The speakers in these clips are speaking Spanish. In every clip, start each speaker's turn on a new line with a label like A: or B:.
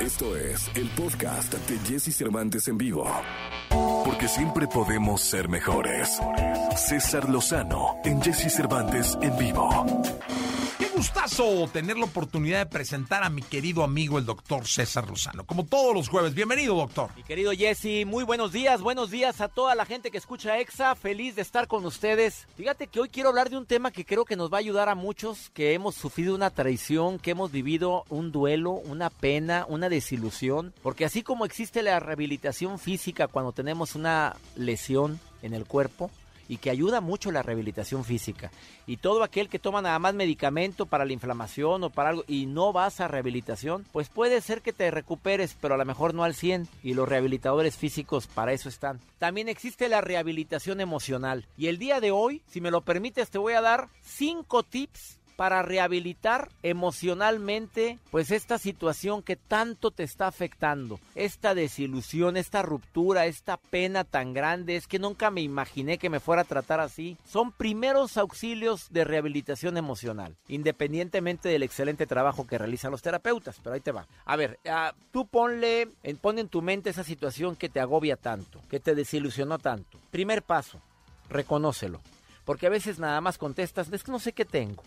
A: Esto es el podcast de Jesse Cervantes en vivo. Porque siempre podemos ser mejores. César Lozano en Jesse Cervantes en vivo
B: gustazo tener la oportunidad de presentar a mi querido amigo el doctor César Lozano. Como todos los jueves, bienvenido doctor.
C: Mi querido Jesse, muy buenos días, buenos días a toda la gente que escucha EXA, feliz de estar con ustedes. Fíjate que hoy quiero hablar de un tema que creo que nos va a ayudar a muchos que hemos sufrido una traición, que hemos vivido un duelo, una pena, una desilusión, porque así como existe la rehabilitación física cuando tenemos una lesión en el cuerpo, y que ayuda mucho la rehabilitación física. Y todo aquel que toma nada más medicamento para la inflamación o para algo y no vas a rehabilitación, pues puede ser que te recuperes, pero a lo mejor no al 100 y los rehabilitadores físicos para eso están. También existe la rehabilitación emocional y el día de hoy, si me lo permites, te voy a dar 5 tips para rehabilitar emocionalmente pues esta situación que tanto te está afectando, esta desilusión, esta ruptura, esta pena tan grande, es que nunca me imaginé que me fuera a tratar así. Son primeros auxilios de rehabilitación emocional, independientemente del excelente trabajo que realizan los terapeutas, pero ahí te va. A ver, uh, tú ponle, pon en tu mente esa situación que te agobia tanto, que te desilusionó tanto. Primer paso, reconócelo. Porque a veces nada más contestas, es que no sé qué tengo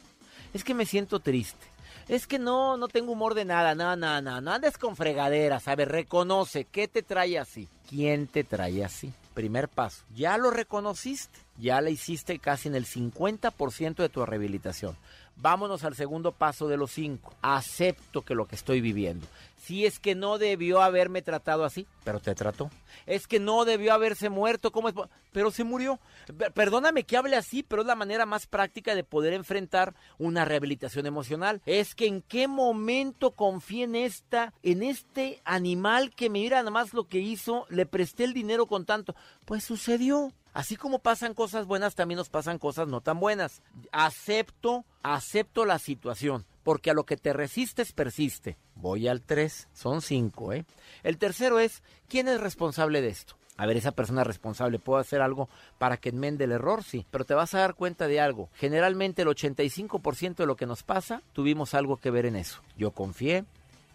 C: es que me siento triste. Es que no, no tengo humor de nada, no, no, no, no andes con fregaderas. A ver, reconoce, ¿qué te trae así? ¿Quién te trae así? Primer paso, ya lo reconociste, ya la hiciste casi en el 50% de tu rehabilitación. Vámonos al segundo paso de los cinco. Acepto que lo que estoy viviendo. Si es que no debió haberme tratado así, pero te trató. Es que no debió haberse muerto, ¿cómo es? Pero se murió. Perdóname que hable así, pero es la manera más práctica de poder enfrentar una rehabilitación emocional. Es que en qué momento confié en esta, en este animal que mira nada más lo que hizo, le presté el dinero con tanto. Pues sucedió. Así como pasan cosas buenas, también nos pasan cosas no tan buenas. Acepto, acepto la situación porque a lo que te resistes persiste. Voy al 3, son 5, ¿eh? El tercero es, ¿quién es responsable de esto? A ver, esa persona responsable puede hacer algo para que enmende el error, sí, pero te vas a dar cuenta de algo. Generalmente el 85% de lo que nos pasa, tuvimos algo que ver en eso. Yo confié,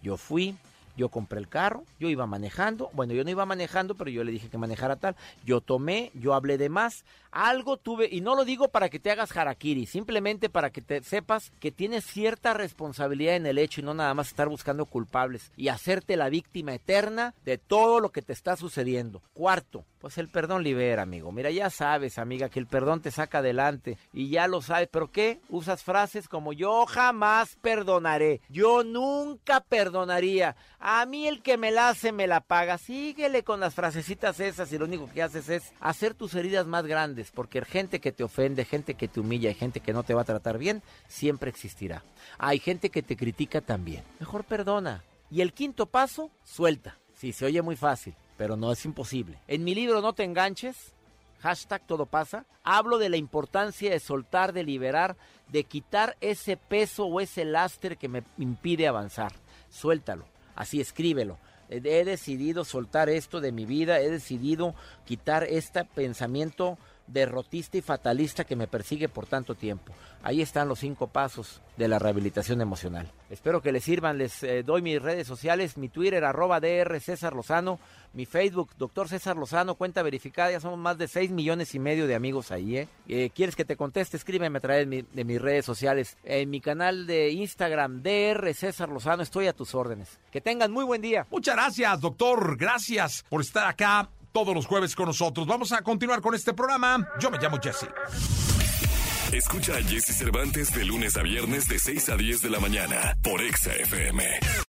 C: yo fui, yo compré el carro, yo iba manejando, bueno, yo no iba manejando, pero yo le dije que manejara tal, yo tomé, yo hablé de más, algo tuve, y no lo digo para que te hagas harakiri, simplemente para que te sepas que tienes cierta responsabilidad en el hecho y no nada más estar buscando culpables y hacerte la víctima eterna de todo lo que te está sucediendo. Cuarto, pues el perdón libera, amigo. Mira, ya sabes, amiga, que el perdón te saca adelante y ya lo sabes. ¿Pero qué? Usas frases como yo jamás perdonaré. Yo nunca perdonaría. A mí el que me la hace me la paga. Síguele con las frasecitas esas y lo único que haces es hacer tus heridas más grandes. Porque gente que te ofende, gente que te humilla y gente que no te va a tratar bien, siempre existirá. Hay gente que te critica también. Mejor perdona. Y el quinto paso, suelta. Sí, se oye muy fácil pero no es imposible. En mi libro No te enganches, hashtag todo pasa, hablo de la importancia de soltar, de liberar, de quitar ese peso o ese lastre que me impide avanzar. Suéltalo, así escríbelo. He decidido soltar esto de mi vida, he decidido quitar este pensamiento derrotista y fatalista que me persigue por tanto tiempo. Ahí están los cinco pasos de la rehabilitación emocional. Espero que les sirvan, les eh, doy mis redes sociales, mi Twitter arroba DR César Lozano, mi Facebook Doctor César Lozano, cuenta verificada, ya somos más de 6 millones y medio de amigos ahí. ¿eh? eh quieres que te conteste? Escríbeme a través de, mis redes sociales. En mi canal de Instagram DR César Lozano, estoy a tus órdenes. Que tengan muy buen día.
B: Muchas gracias, doctor. Gracias por estar acá todos los jueves con nosotros. Vamos a continuar con este programa. Yo me llamo Jesse.
A: Escucha a Jesse Cervantes de lunes a viernes de 6 a 10 de la mañana por Exa FM.